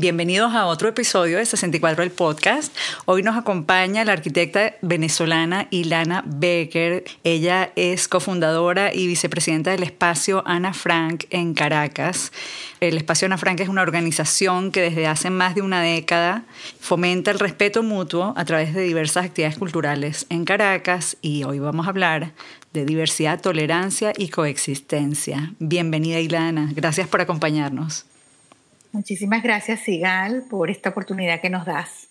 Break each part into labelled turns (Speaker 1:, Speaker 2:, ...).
Speaker 1: Bienvenidos a otro episodio de 64 el podcast. Hoy nos acompaña la arquitecta venezolana Ilana Becker. Ella es cofundadora y vicepresidenta del espacio Ana Frank en Caracas. El espacio Ana Frank es una organización que desde hace más de una década fomenta el respeto mutuo a través de diversas actividades culturales en Caracas y hoy vamos a hablar de diversidad, tolerancia y coexistencia. Bienvenida Ilana, gracias por acompañarnos.
Speaker 2: Muchísimas gracias, Sigal, por esta oportunidad que nos das.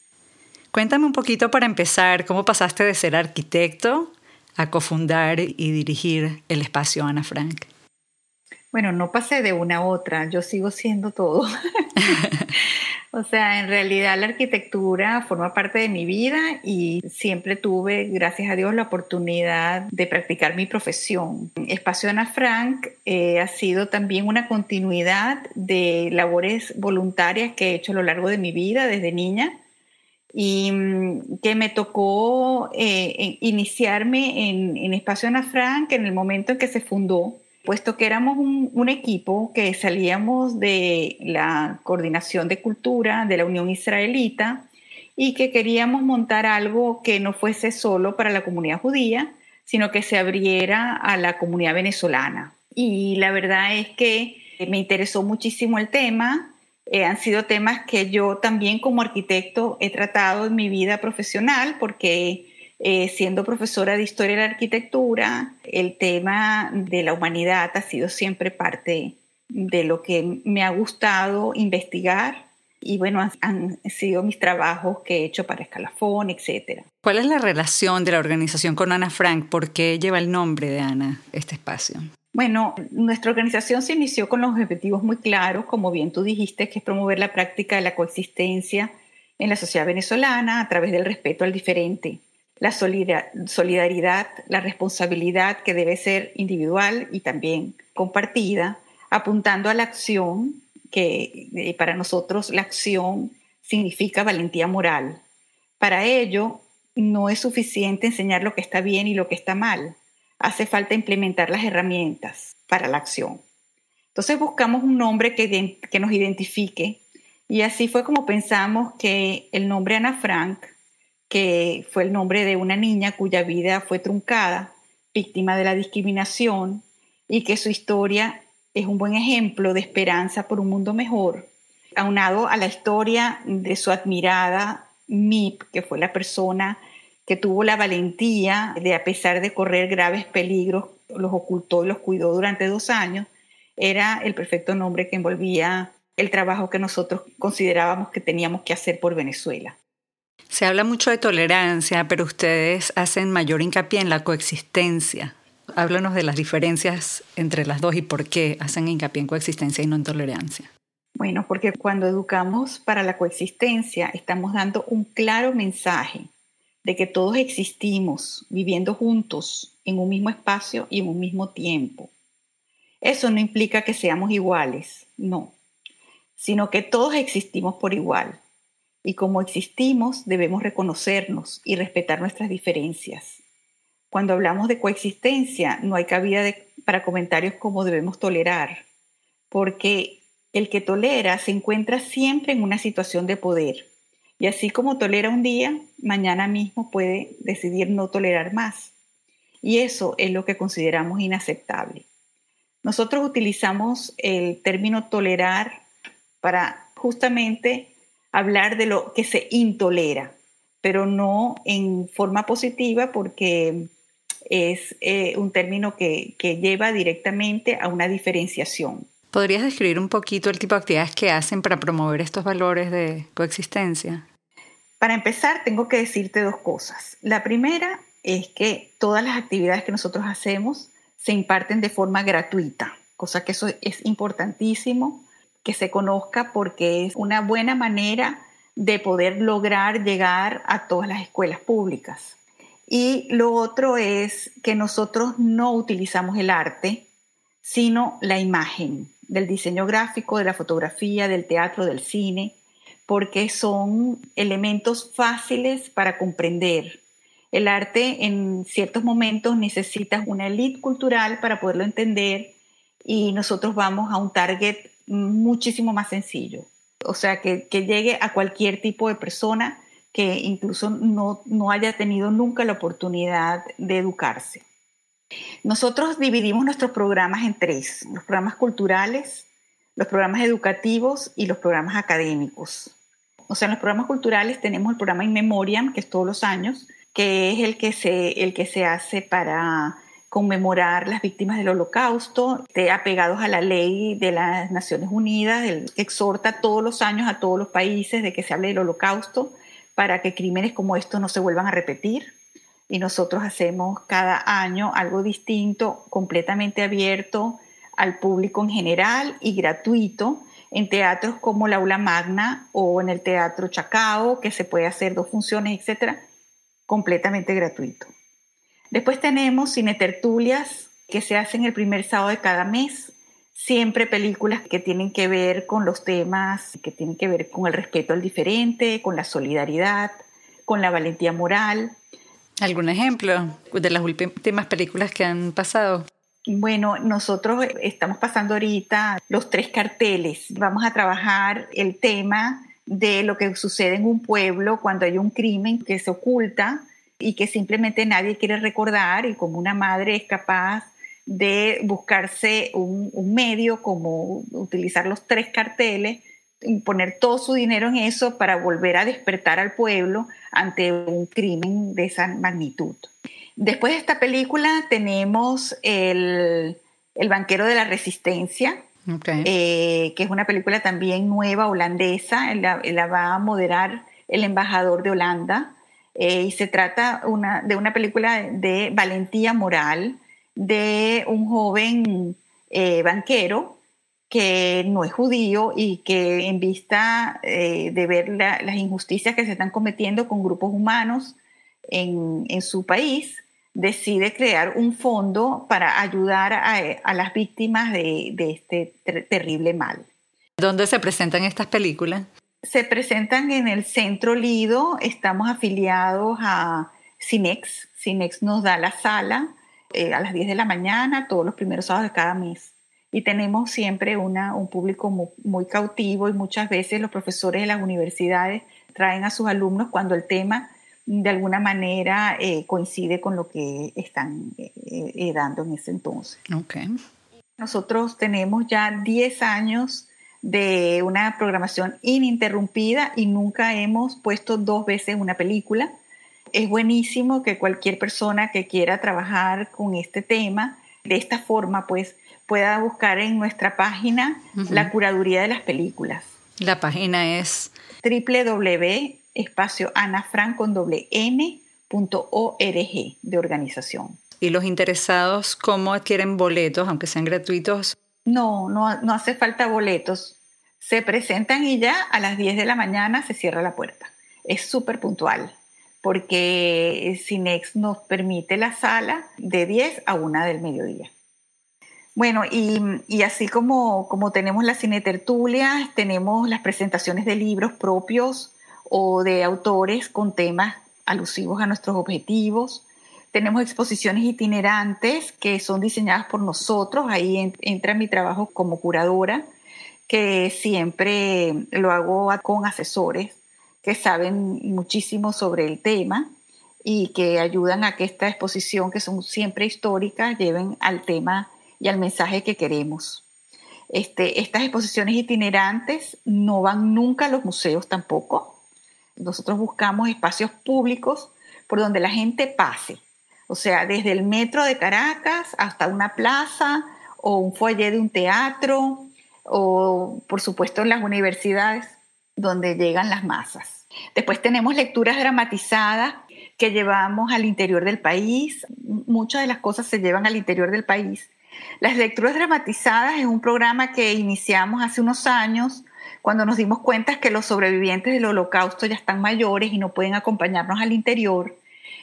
Speaker 1: Cuéntame un poquito para empezar, ¿cómo pasaste de ser arquitecto a cofundar y dirigir el espacio Ana Frank?
Speaker 2: Bueno, no pasé de una a otra, yo sigo siendo todo. o sea, en realidad la arquitectura forma parte de mi vida y siempre tuve, gracias a Dios, la oportunidad de practicar mi profesión. Espacio Ana Frank eh, ha sido también una continuidad de labores voluntarias que he hecho a lo largo de mi vida desde niña y mm, que me tocó eh, iniciarme en, en Espacio Ana Frank en el momento en que se fundó puesto que éramos un, equipo que salíamos de la coordinación de cultura de la Unión Israelita y que queríamos montar algo que no fuese solo para la comunidad judía, sino que se abriera a la comunidad venezolana. Y la verdad es que me interesó muchísimo el tema. Eh, han sido temas que yo también como arquitecto he tratado en mi vida profesional porque eh, siendo profesora de historia de la arquitectura, el tema de la humanidad ha sido siempre parte de lo que me ha gustado investigar y bueno, han, sido mis trabajos que he hecho para Escalafón, etc.
Speaker 1: ¿Cuál es la relación de la organización con Ana Frank? ¿Por qué lleva el nombre de Ana este espacio?
Speaker 2: Bueno, nuestra organización se inició con los objetivos muy claros, como bien tú dijiste, que es promover la práctica de la coexistencia en la sociedad venezolana a través del respeto al diferente la solidaridad, la responsabilidad que debe ser individual y también compartida, apuntando a la acción, que eh, para nosotros la acción significa valentía moral. Para ello, no es suficiente enseñar lo que está bien y lo que está mal. Hace falta implementar las herramientas para la acción. Entonces buscamos un nombre que, que nos identifique y así fue como pensamos que el nombre Ana Frank que fue el nombre de una niña cuya vida fue truncada, víctima de la discriminación, y que su historia es un buen ejemplo de esperanza por un mundo mejor, aunado a la historia de su admirada Mip, que fue la persona que tuvo la valentía de, a pesar de correr graves peligros, los ocultó y los cuidó durante dos años, era el perfecto nombre que envolvía el trabajo que nosotros considerábamos que teníamos que hacer por Venezuela.
Speaker 1: Se habla mucho de tolerancia, pero ustedes hacen mayor hincapié en la coexistencia. Háblanos de las diferencias entre las dos y por qué hacen hincapié en coexistencia y no en tolerancia.
Speaker 2: Bueno, porque cuando educamos para la coexistencia estamos dando un claro mensaje de que todos existimos viviendo juntos en un mismo espacio y en un mismo tiempo. Eso no implica que seamos iguales, no, sino que todos existimos por igual y como existimos debemos reconocernos y respetar nuestras diferencias. Cuando hablamos de coexistencia no hay cabida para comentarios como debemos tolerar, porque el que tolera se encuentra siempre en una situación de poder y así como tolera un día, mañana mismo puede decidir no tolerar más. Y eso es lo que consideramos inaceptable. Nosotros utilizamos el término tolerar para justamente hablar de lo que se intolera, pero no en forma positiva porque es eh, un término que, que lleva directamente a una diferenciación.
Speaker 1: ¿Podrías describir un poquito el tipo de actividades que hacen para promover estos valores de coexistencia?
Speaker 2: Para empezar, tengo que decirte dos cosas. La primera es que todas las actividades que nosotros hacemos se imparten de forma gratuita, cosa que eso es importantísimo que se conozca porque es una buena manera de poder lograr llegar a todas las escuelas públicas. Y lo otro es que nosotros no utilizamos el arte, sino la imagen del diseño gráfico, de la fotografía, del teatro, del cine, porque son elementos fáciles para comprender. El arte en ciertos momentos necesita una elite cultural para poderlo entender y nosotros vamos a un target muchísimo más sencillo. O sea, que, llegue a cualquier tipo de persona que incluso no, no haya tenido nunca la oportunidad de educarse. Nosotros dividimos nuestros programas en tres, los programas culturales, los programas educativos y los programas académicos. O sea, en los programas culturales tenemos el programa In Memoriam, que es todos los años, que es el que se, el que se hace para conmemorar las víctimas del holocausto, apegados a la ley de las Naciones Unidas, el, que exhorta todos los años a todos los países de que se hable del holocausto para que crímenes como estos no se vuelvan a repetir. Y nosotros hacemos cada año algo distinto, completamente abierto al público en general y gratuito en teatros como la Aula Magna o en el Teatro Chacao, que se puede hacer dos funciones, etcétera, completamente gratuito. Después tenemos cine tertulias que se hacen el primer sábado de cada mes, siempre películas que tienen que ver con los temas que tienen que ver con el respeto al diferente, con la solidaridad, con la valentía moral.
Speaker 1: ¿Algún ejemplo de las últimas películas que han pasado?
Speaker 2: Bueno, nosotros estamos pasando ahorita los tres carteles. Vamos a trabajar el tema de lo que sucede en un pueblo cuando hay un crimen que se oculta y que simplemente nadie quiere recordar y como una madre es capaz de buscarse un, medio como utilizar los tres carteles y poner todo su dinero en eso para volver a despertar al pueblo ante un crimen de esa magnitud. Después de esta película tenemos El, banquero de la resistencia, eh, que es una película también nueva, holandesa, la, la va a moderar el embajador de Holanda. Eh, y se trata de una película de valentía moral de un joven eh, banquero que no es judío y que en vista eh, de ver las injusticias que se están cometiendo con grupos humanos en, su país, decide crear un fondo para ayudar a, las víctimas de, de este terrible mal.
Speaker 1: ¿Dónde se presentan estas películas?
Speaker 2: Se presentan en el Centro Lido, estamos afiliados a Cinex. Cinex nos da la sala eh, a las 10 de la mañana, todos los primeros sábados de cada mes. Y tenemos siempre una, un público muy, cautivo y muchas veces los profesores de las universidades traen a sus alumnos cuando el tema de alguna manera eh, coincide con lo que están eh, dando en ese entonces.
Speaker 1: Okay.
Speaker 2: Nosotros tenemos ya 10 años de una programación ininterrumpida y nunca hemos puesto dos veces una película. Es buenísimo que cualquier persona que quiera trabajar con este tema de esta forma, pues pueda buscar en nuestra página la curaduría de las películas.
Speaker 1: La página es
Speaker 2: www.espacioanafran.org de organización.
Speaker 1: ¿Y los interesados cómo adquieren boletos, aunque sean gratuitos?
Speaker 2: No, no, no hace falta boletos. Se presentan y ya a las 10 de la mañana se cierra la puerta. Es súper puntual porque Cinex nos permite la sala de 10 a 1 del mediodía. Bueno, y, así como, como tenemos las cinetertulias, tenemos las presentaciones de libros propios o de autores con temas alusivos a nuestros objetivos. Tenemos exposiciones itinerantes que son diseñadas por nosotros, ahí entra mi trabajo como curadora, que siempre lo hago con asesores que saben muchísimo sobre el tema y que ayudan a que esta exposición, que son siempre históricas, lleven al tema y al mensaje que queremos. Este, estas exposiciones itinerantes no van nunca a los museos tampoco. Nosotros buscamos espacios públicos por donde la gente pase, o sea, desde el metro de Caracas hasta una plaza o un foyer de un teatro o, por supuesto, en las universidades donde llegan las masas. Después tenemos lecturas dramatizadas que llevamos al interior del país. Muchas de las cosas se llevan al interior del país. Las lecturas dramatizadas es un programa que iniciamos hace unos años cuando nos dimos cuenta que los sobrevivientes del holocausto ya están mayores y no pueden acompañarnos al interior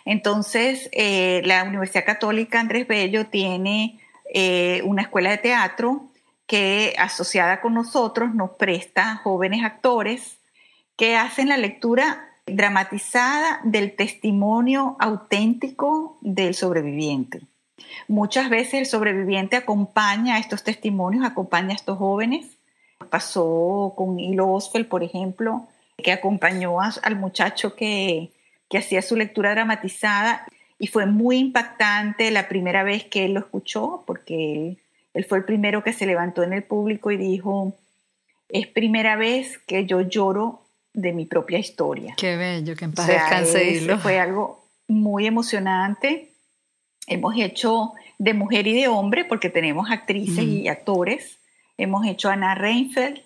Speaker 2: entonces, eh, la Universidad Católica Andrés Bello tiene eh, una escuela de teatro que asociada con nosotros nos presta jóvenes actores que hacen la lectura dramatizada del testimonio auténtico del sobreviviente. Muchas veces el sobreviviente acompaña a estos testimonios, acompaña a estos jóvenes. Pasó con Hilo Osfeld, por ejemplo, que acompañó al muchacho que, que hacía su lectura dramatizada y fue muy impactante la primera vez que él lo escuchó, porque él, él fue el primero que se levantó en el público y dijo, es primera vez que yo lloro de mi propia historia.
Speaker 1: Qué bello, que en paz descanse
Speaker 2: Fue algo muy emocionante. Hemos hecho de mujer y de hombre, porque tenemos actrices y actores. Hemos hecho a Ana Reinfeldt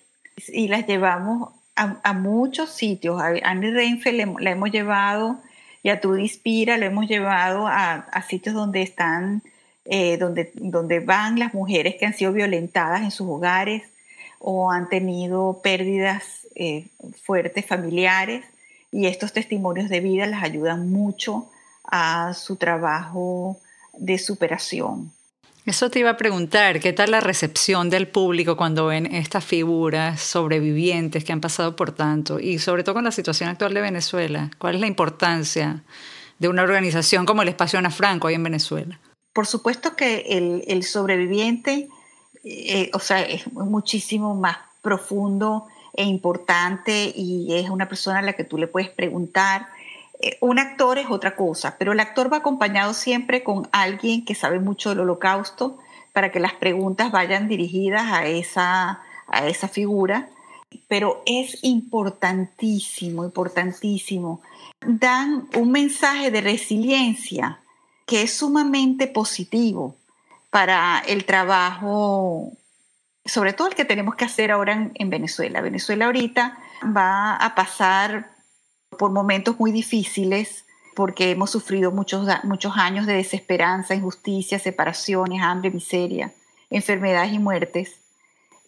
Speaker 2: y las llevamos a, muchos sitios. A Annie Reinfeldt la hemos llevado y a Trudy Inspira lo hemos llevado a, sitios donde están, eh, donde, donde van las mujeres que han sido violentadas en sus hogares o han tenido pérdidas eh, fuertes familiares y estos testimonios de vida les ayudan mucho a su trabajo de superación.
Speaker 1: Eso te iba a preguntar, ¿qué tal la recepción del público cuando ven estas figuras sobrevivientes que han pasado por tanto? Y sobre todo con la situación actual de Venezuela, ¿cuál es la importancia de una organización como el Espacio Ana Franco ahí en Venezuela?
Speaker 2: Por supuesto que el, sobreviviente, eh, o sea, es muchísimo más profundo e importante y es una persona a la que tú le puedes preguntar eh, un actor es otra cosa, pero el actor va acompañado siempre con alguien que sabe mucho del holocausto para que las preguntas vayan dirigidas a esa, a esa figura. Pero es importantísimo, importantísimo. Dan un mensaje de resiliencia que es sumamente positivo para el trabajo, sobre todo el que tenemos que hacer ahora en, en Venezuela. Venezuela ahorita va a pasar por momentos muy difíciles, porque hemos sufrido muchos, muchos años de desesperanza, injusticia, separaciones, hambre, miseria, enfermedades y muertes.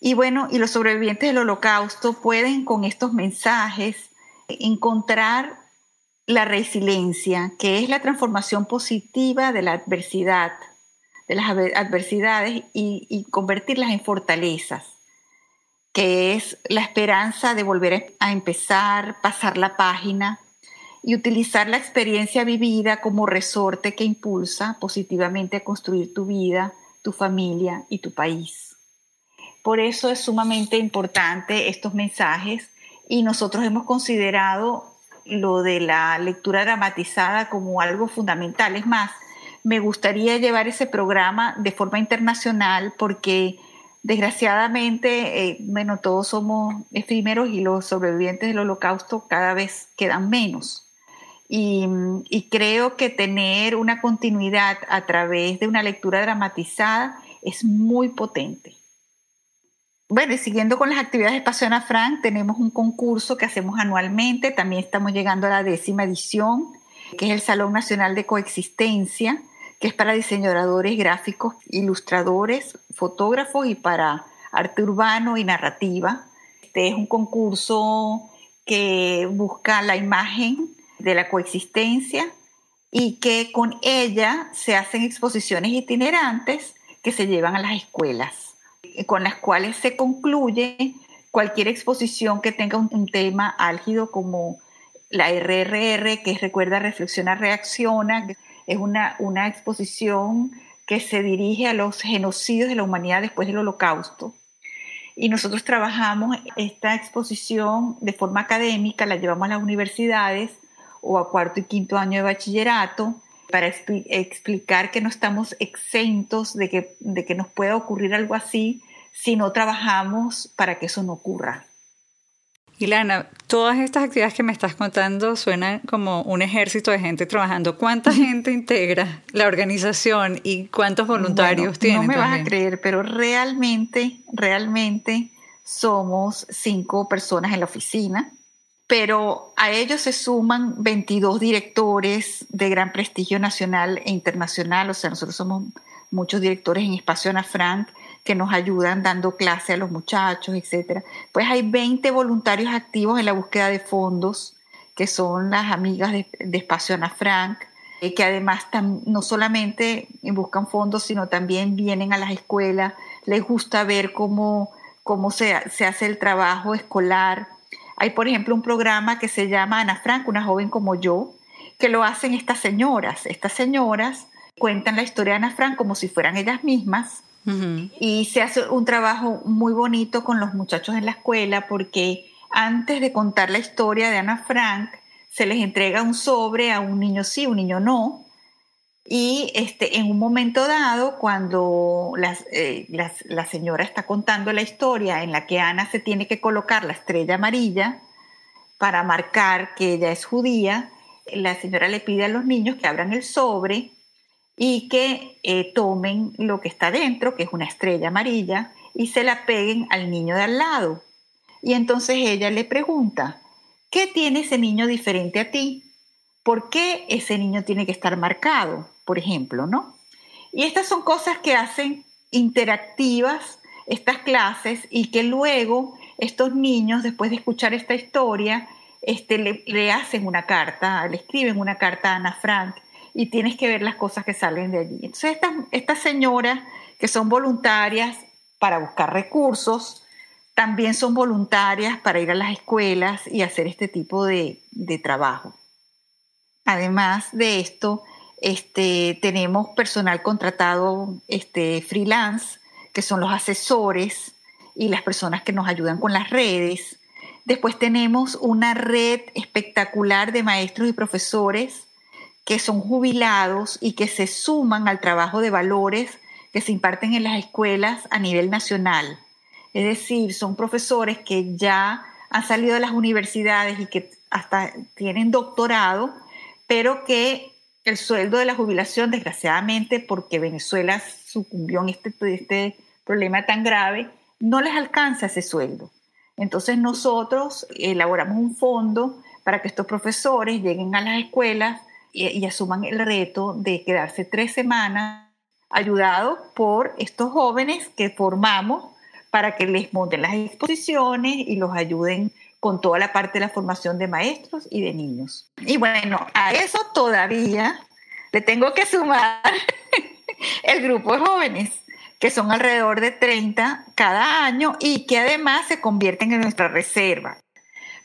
Speaker 2: Y bueno, y los sobrevivientes del holocausto pueden con estos mensajes encontrar la resiliencia, que es la transformación positiva de la adversidad, de las adversidades y, convertirlas en fortalezas que es la esperanza de volver a empezar, pasar la página y utilizar la experiencia vivida como resorte que impulsa positivamente a construir tu vida, tu familia y tu país. Por eso es sumamente importante estos mensajes y nosotros hemos considerado lo de la lectura dramatizada como algo fundamental. Es más, me gustaría llevar ese programa de forma internacional porque Desgraciadamente, eh, bueno, todos somos efímeros y los sobrevivientes del holocausto cada vez quedan menos. Y, y, creo que tener una continuidad a través de una lectura dramatizada es muy potente. Bueno, y siguiendo con las actividades de Espacio Ana Frank, tenemos un concurso que hacemos anualmente, también estamos llegando a la décima edición, que es el Salón Nacional de Coexistencia, que es para diseñadores gráficos, ilustradores, fotógrafos y para arte urbano y narrativa. Este es un concurso que busca la imagen de la coexistencia y que con ella se hacen exposiciones itinerantes que se llevan a las escuelas, con las cuales se concluye cualquier exposición que tenga un, tema álgido como la RRR, que es Recuerda, Reflexiona, Reacciona, es una, una exposición que se dirige a los genocidios de la humanidad después del holocausto. Y nosotros trabajamos esta exposición de forma académica, la llevamos a las universidades o a cuarto y quinto año de bachillerato para explicar que no estamos exentos de que, de que nos pueda ocurrir algo así si no trabajamos para que eso no ocurra.
Speaker 1: Ilana, todas estas actividades que me estás contando suenan como un ejército de gente trabajando. ¿Cuánta gente integra la organización y cuántos voluntarios tiene?
Speaker 2: No me vas a creer, pero realmente, realmente somos cinco personas en la oficina, pero a ellos se suman 22 directores de gran prestigio nacional e internacional. O sea, nosotros somos muchos directores en Espacio Ana Frank que nos ayudan dando clase a los muchachos, etc. Pues hay 20 voluntarios activos en la búsqueda de fondos, que son las amigas de, Espacio Ana Frank. eh, que además no solamente buscan fondos, sino también vienen a las escuelas, les gusta ver cómo, cómo se, se hace el trabajo escolar. Hay, por ejemplo, un programa que se llama Ana Frank, una joven como yo, que lo hacen estas señoras. Estas señoras cuentan la historia de Ana Frank como si fueran ellas mismas. Y se hace un trabajo muy bonito con los muchachos en la escuela porque antes de contar la historia de Ana Frank, se les entrega un sobre a un niño sí, un niño no. Y este, en un momento dado, cuando eh, la señora está contando la historia en la que Ana se tiene que colocar la estrella amarilla para marcar que ella es judía, la señora le pide a los niños que abran el sobre y que eh, tomen lo que está dentro, que es una estrella amarilla, y se la peguen al niño de al lado. Y entonces ella le pregunta, ¿qué tiene ese niño diferente a ti? ¿Por qué ese niño tiene que estar marcado, por ejemplo, no? Y estas son cosas que hacen interactivas estas clases y que luego estos niños, después de escuchar esta historia, este, le, hacen una carta, le escriben una carta a Ana Frank y tienes que ver las cosas que salen de allí. Entonces, estas, estas señoras que son voluntarias para buscar recursos, también son voluntarias para ir a las escuelas y hacer este tipo de, trabajo. Además de esto, este, tenemos personal contratado este, freelance, que son los asesores y las personas que nos ayudan con las redes. Después tenemos una red espectacular de maestros y profesores que son jubilados y que se suman al trabajo de valores que se imparten en las escuelas a nivel nacional. Es decir, son profesores que ya han salido de las universidades y que hasta tienen doctorado, pero que el sueldo de la jubilación, desgraciadamente, porque Venezuela sucumbió en este, este problema tan grave, no les alcanza ese sueldo. Entonces nosotros elaboramos un fondo para que estos profesores lleguen a las escuelas y, asuman el reto de quedarse tres semanas ayudados por estos jóvenes que formamos para que les monten las exposiciones y los ayuden con toda la parte de la formación de maestros y de niños. Y bueno, a eso todavía le tengo que sumar el grupo de jóvenes que son alrededor de 30 cada año y que además se convierten en nuestra reserva.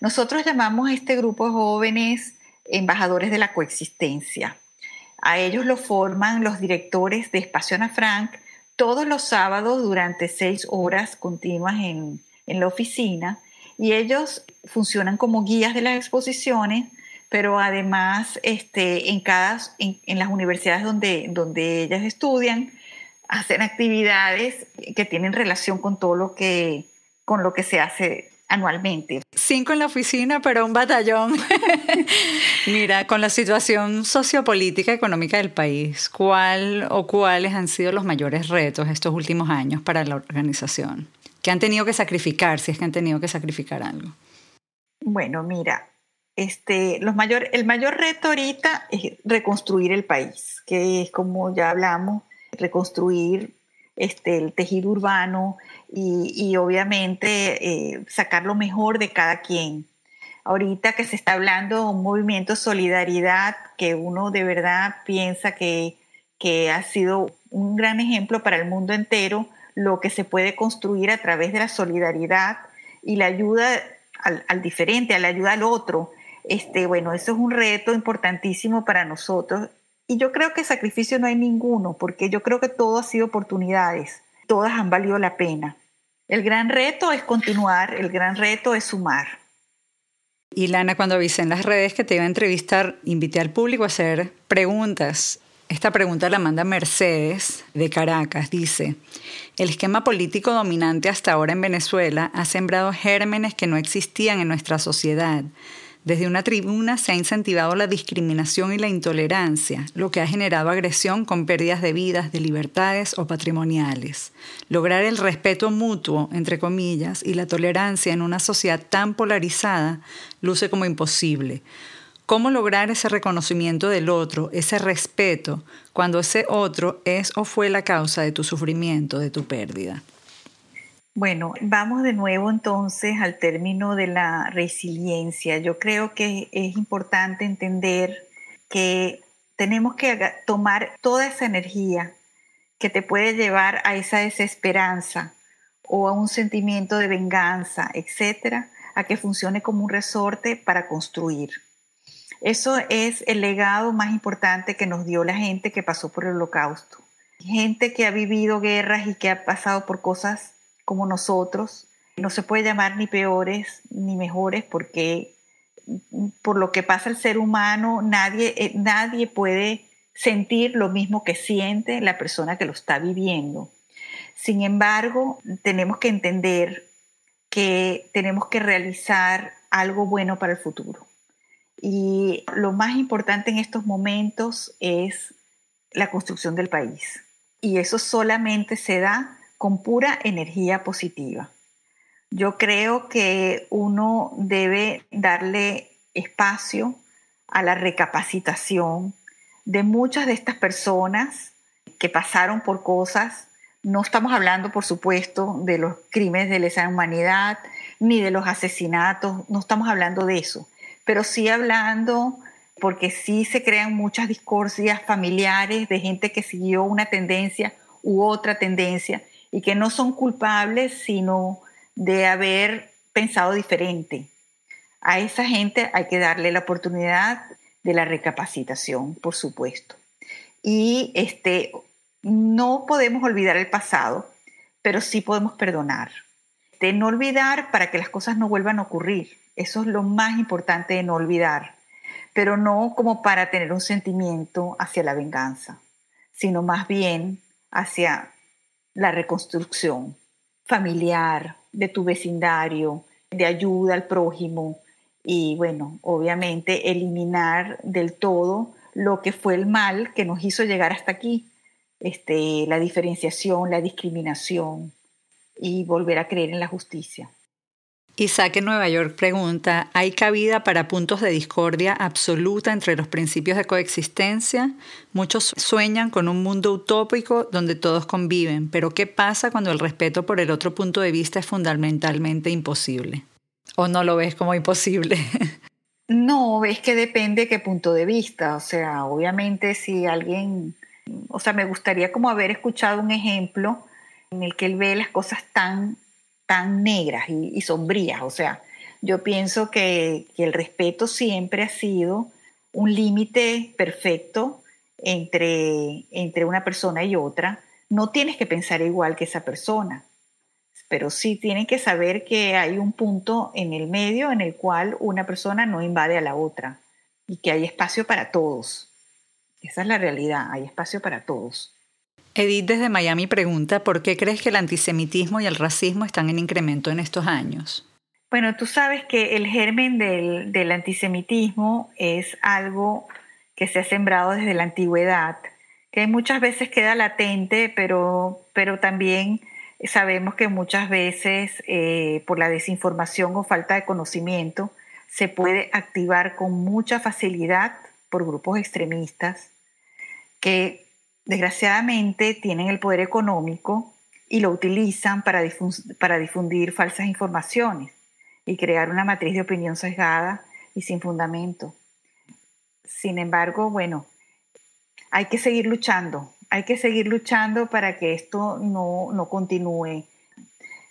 Speaker 2: Nosotros llamamos a este grupo de jóvenes embajadores de la coexistencia. A ellos lo forman los directores de Espacio Ana Frank todos los sábados durante seis horas continuas en, la oficina y ellos funcionan como guías de las exposiciones, pero además este, en, cada, en, las universidades donde, donde ellas estudian hacen actividades que tienen relación con todo lo que, con lo que se hace anualmente.
Speaker 1: Cinco en la oficina, pero un batallón. Mira, con la situación sociopolítica económica del país, ¿cuál o cuáles han sido los mayores retos estos últimos años para la organización? ¿Qué han tenido que sacrificar, si es que han tenido que sacrificar algo?
Speaker 2: Bueno, mira, este, mayor, el mayor reto ahorita es reconstruir el país, que es como ya hablamos, reconstruir este, el tejido urbano y, obviamente eh, sacar lo mejor de cada quien. Ahorita que se está hablando de un movimiento solidaridad que uno de verdad piensa que, que ha sido un gran ejemplo para el mundo entero, lo que se puede construir a través de la solidaridad y la ayuda al, diferente, a la ayuda al otro. Este, bueno, eso es un reto importantísimo para nosotros y yo creo que sacrificio no hay ninguno, porque yo creo que todo ha sido oportunidades, todas han valido la pena. El gran reto es continuar, el gran reto es sumar.
Speaker 1: Y Lana, cuando avisé en las redes que te iba a entrevistar, invité al público a hacer preguntas. Esta pregunta la manda Mercedes de Caracas. Dice, el esquema político dominante hasta ahora en Venezuela ha sembrado gérmenes que no existían en nuestra sociedad desde una tribuna se ha incentivado la discriminación y la intolerancia, lo que ha generado agresión con pérdidas de vidas, de libertades o patrimoniales. Lograr el respeto mutuo, entre comillas, y la tolerancia en una sociedad tan polarizada luce como imposible. ¿Cómo lograr ese reconocimiento del otro, ese respeto, cuando ese otro es o fue la causa de tu sufrimiento, de tu pérdida?
Speaker 2: Bueno, vamos de nuevo entonces al término de la resiliencia. Yo creo que es importante entender que tenemos que tomar toda esa energía que te puede llevar a esa desesperanza o a un sentimiento de venganza, etcétera, a que funcione como un resorte para construir. Eso es el legado más importante que nos dio la gente que pasó por el holocausto. Gente que ha vivido guerras y que ha pasado por cosas como nosotros. No se puede llamar ni peores ni mejores porque por lo que pasa el ser humano, nadie, eh, nadie puede sentir lo mismo que siente la persona que lo está viviendo. Sin embargo, tenemos que entender que tenemos que realizar algo bueno para el futuro. Y lo más importante en estos momentos es la construcción del país. Y eso solamente se da con pura energía positiva. Yo creo que uno debe darle espacio a la recapacitación de muchas de estas personas que pasaron por cosas. No estamos hablando, por supuesto, de los crímenes de lesa humanidad ni de los asesinatos, no estamos hablando de eso, pero sí hablando porque sí se crean muchas discordias familiares de gente que siguió una tendencia u otra tendencia y que no son culpables, sino de haber pensado diferente. A esa gente hay que darle la oportunidad de la recapacitación, por supuesto. Y este, no podemos olvidar el pasado, pero sí podemos perdonar. De no olvidar para que las cosas no vuelvan a ocurrir. Eso es lo más importante de no olvidar, pero no como para tener un sentimiento hacia la venganza, sino más bien hacia la reconstrucción familiar, de tu vecindario, de ayuda al prójimo y bueno, obviamente eliminar del todo lo que fue el mal que nos hizo llegar hasta aquí, este, la diferenciación, la discriminación y volver a creer en la justicia.
Speaker 1: Isaac en Nueva York pregunta, ¿hay cabida para puntos de discordia absoluta entre los principios de coexistencia? Muchos sueñan con un mundo utópico donde todos conviven, pero ¿qué pasa cuando el respeto por el otro punto de vista es fundamentalmente imposible? ¿O no lo ves como imposible?
Speaker 2: No, es que depende qué punto de vista. O sea, obviamente si alguien, o sea, me gustaría como haber escuchado un ejemplo en el que él ve las cosas tan tan negras y, sombrías. O sea, yo pienso que, el respeto siempre ha sido un límite perfecto entre, entre una persona y otra. No tienes que pensar igual que esa persona, pero sí tienen que saber que hay un punto en el medio en el cual una persona no invade a la otra y que hay espacio para todos. Esa es la realidad, hay espacio para todos.
Speaker 1: Edith desde Miami pregunta, ¿por qué crees que el antisemitismo y el racismo están en incremento en estos años?
Speaker 2: Bueno, tú sabes que el germen del, antisemitismo es algo que se ha sembrado desde la antigüedad, que muchas veces queda latente, pero, pero también sabemos que muchas veces eh, por la desinformación o falta de conocimiento se puede activar con mucha facilidad por grupos extremistas que desgraciadamente tienen el poder económico y lo utilizan para, para difundir falsas informaciones y crear una matriz de opinión sesgada y sin fundamento. Sin embargo, bueno, hay que seguir luchando, hay que seguir luchando para que esto no, no continúe.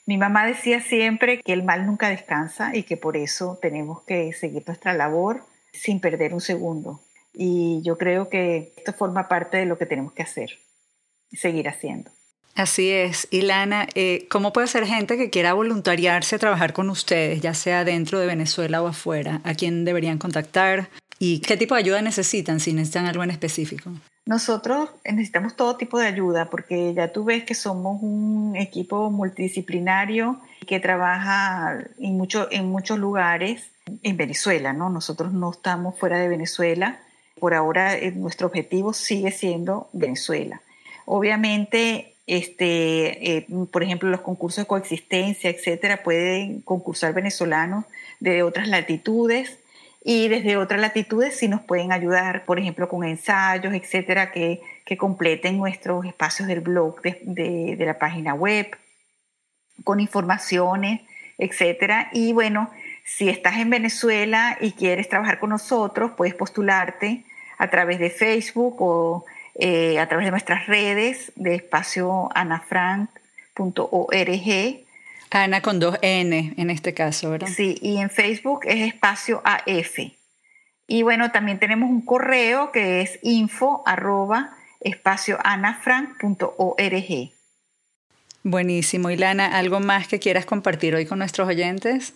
Speaker 2: Mi mamá decía siempre que el mal nunca descansa y que por eso tenemos que seguir nuestra labor sin perder un segundo. Y yo creo que esto forma parte de lo que tenemos que hacer, seguir haciendo.
Speaker 1: Así es. Ilana, eh, ¿cómo puede ser gente que quiera voluntariarse a trabajar con ustedes, ya sea dentro de Venezuela o afuera? ¿A quién deberían contactar? ¿Y qué tipo de ayuda necesitan si necesitan algo en específico?
Speaker 2: Nosotros necesitamos todo tipo de ayuda porque ya tú ves que somos un equipo multidisciplinario que trabaja en, mucho, en muchos lugares en Venezuela, ¿no? Nosotros no estamos fuera de Venezuela por ahora eh, nuestro objetivo sigue siendo Venezuela. Obviamente, este, eh, por ejemplo, los concursos de coexistencia, etcétera, pueden concursar venezolanos de otras latitudes y desde otras latitudes sí nos pueden ayudar, por ejemplo, con ensayos, etcétera, que, que completen nuestros espacios del blog de, de la página web, con informaciones, etcétera. Y bueno, si estás en Venezuela y quieres trabajar con nosotros, puedes postularte a través de Facebook o eh, a través de nuestras redes de espacio anafrank.org.
Speaker 1: Ana con dos N en este caso, ¿verdad?
Speaker 2: Sí, y en Facebook es espacio AF. Y bueno, también tenemos un correo que es info arroba espacioanafrank.org.
Speaker 1: Buenísimo. Ilana, ¿algo más que quieras compartir hoy con nuestros oyentes?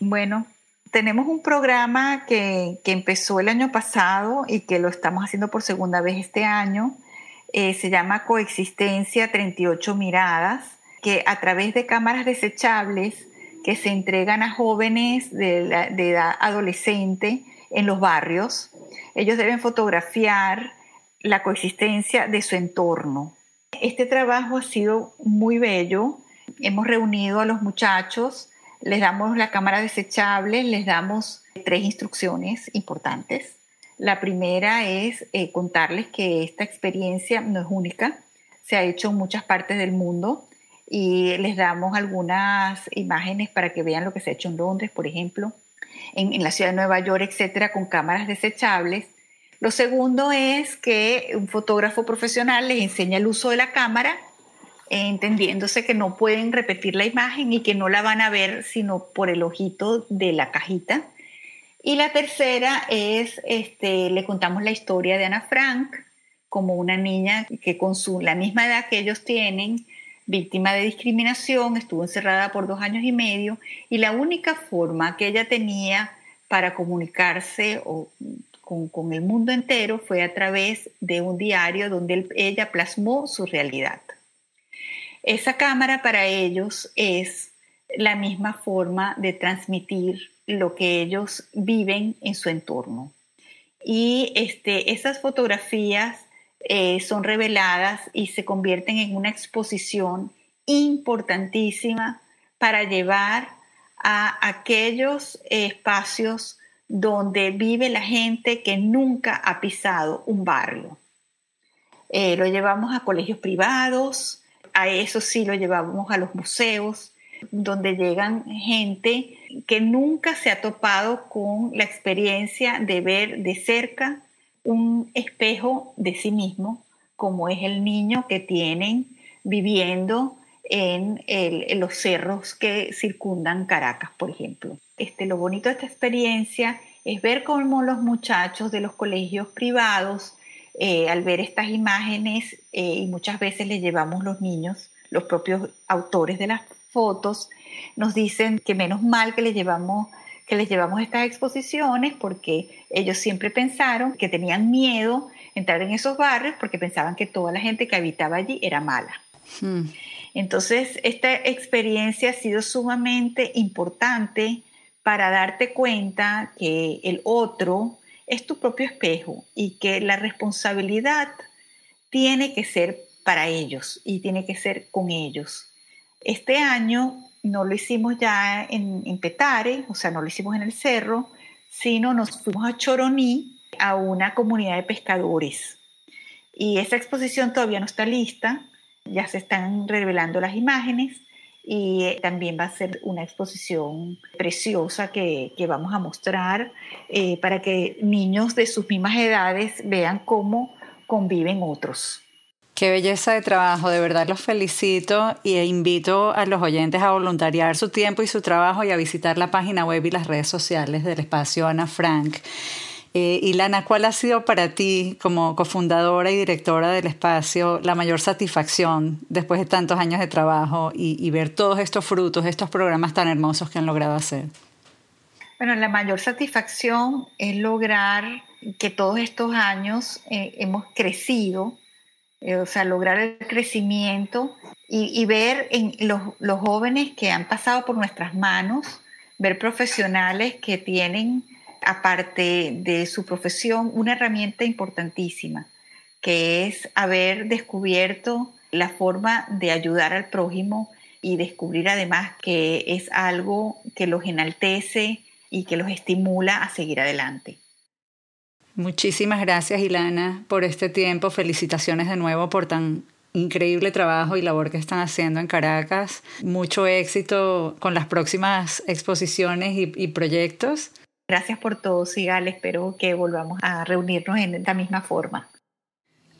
Speaker 2: Bueno, tenemos un programa que, empezó el año pasado y que lo estamos haciendo por segunda vez este año. Eh, se llama Coexistencia 38 Miradas, que a través de cámaras desechables que se entregan a jóvenes de, de edad adolescente en los barrios, ellos deben fotografiar la coexistencia de su entorno. Este trabajo ha sido muy bello. Hemos reunido a los muchachos les damos la cámara desechable, les damos tres instrucciones importantes. La primera es eh, contarles que esta experiencia no es única, se ha hecho en muchas partes del mundo y les damos algunas imágenes para que vean lo que se ha hecho en Londres, por ejemplo, en, en la ciudad de Nueva York, etcétera, con cámaras desechables. Lo segundo es que un fotógrafo profesional les enseña el uso de la cámara entendiéndose que no pueden repetir la imagen y que no la van a ver sino por el ojito de la cajita. Y la tercera es, este, le contamos la historia de Ana Frank como una niña que con su, la misma edad que ellos tienen, víctima de discriminación, estuvo encerrada por dos años y medio y la única forma que ella tenía para comunicarse con, con, el mundo entero fue a través de un diario donde ella plasmó su realidad. Esa cámara para ellos es la misma forma de transmitir lo que ellos viven en su entorno. Y este, esas fotografías eh, son reveladas y se convierten en una exposición importantísima para llevar a aquellos espacios donde vive la gente que nunca ha pisado un barrio. Eh, lo llevamos a colegios privados, a eso sí lo llevábamos a los museos, donde llegan gente que nunca se ha topado con la experiencia de ver de cerca un espejo de sí mismo, como es el niño que tienen viviendo en, los cerros que circundan Caracas, por ejemplo. Este, lo bonito de esta experiencia es ver cómo los muchachos de los colegios privados eh, al ver estas imágenes, eh, y muchas veces les llevamos los niños, los propios autores de las fotos, nos dicen que menos mal que les llevamos que les llevamos estas exposiciones porque ellos siempre pensaron que tenían miedo entrar en esos barrios porque pensaban que toda la gente que habitaba allí era mala. Hmm. Entonces, esta experiencia ha sido sumamente importante para darte cuenta que el otro es tu propio espejo y que la responsabilidad tiene que ser para ellos y tiene que ser con ellos. Este año no lo hicimos ya en, Petare, o sea, no lo hicimos en el cerro, sino nos fuimos a Choroní, a una comunidad de pescadores. Y esa exposición todavía no está lista, ya se están revelando las imágenes y eh, también va a ser una exposición preciosa que, vamos a mostrar eh, para que niños de sus mismas edades vean cómo conviven otros.
Speaker 1: Qué belleza de trabajo, de verdad los felicito y invito a los oyentes a voluntariar su tiempo y su trabajo y a visitar la página web y las redes sociales del espacio Ana Frank. Eh, Ilana, ¿cuál ha sido para ti, como cofundadora y directora del espacio, la mayor satisfacción después de tantos años de trabajo y, ver todos estos frutos, estos programas tan hermosos que han logrado hacer?
Speaker 2: Bueno, la mayor satisfacción es lograr que todos estos años eh, hemos crecido, eh, o sea, lograr el crecimiento y, ver en los, los jóvenes que han pasado por nuestras manos, ver profesionales que tienen aparte de su profesión, una herramienta importantísima, que es haber descubierto la forma de ayudar al prójimo y descubrir además que es algo que los enaltece y que los estimula a seguir adelante.
Speaker 1: Muchísimas gracias, Ilana, por este tiempo. Felicitaciones de nuevo por tan increíble trabajo y labor que están haciendo en Caracas. Mucho éxito con las próximas exposiciones y, y proyectos.
Speaker 2: Gracias por todo, Sigal. Espero que volvamos a reunirnos en la misma forma.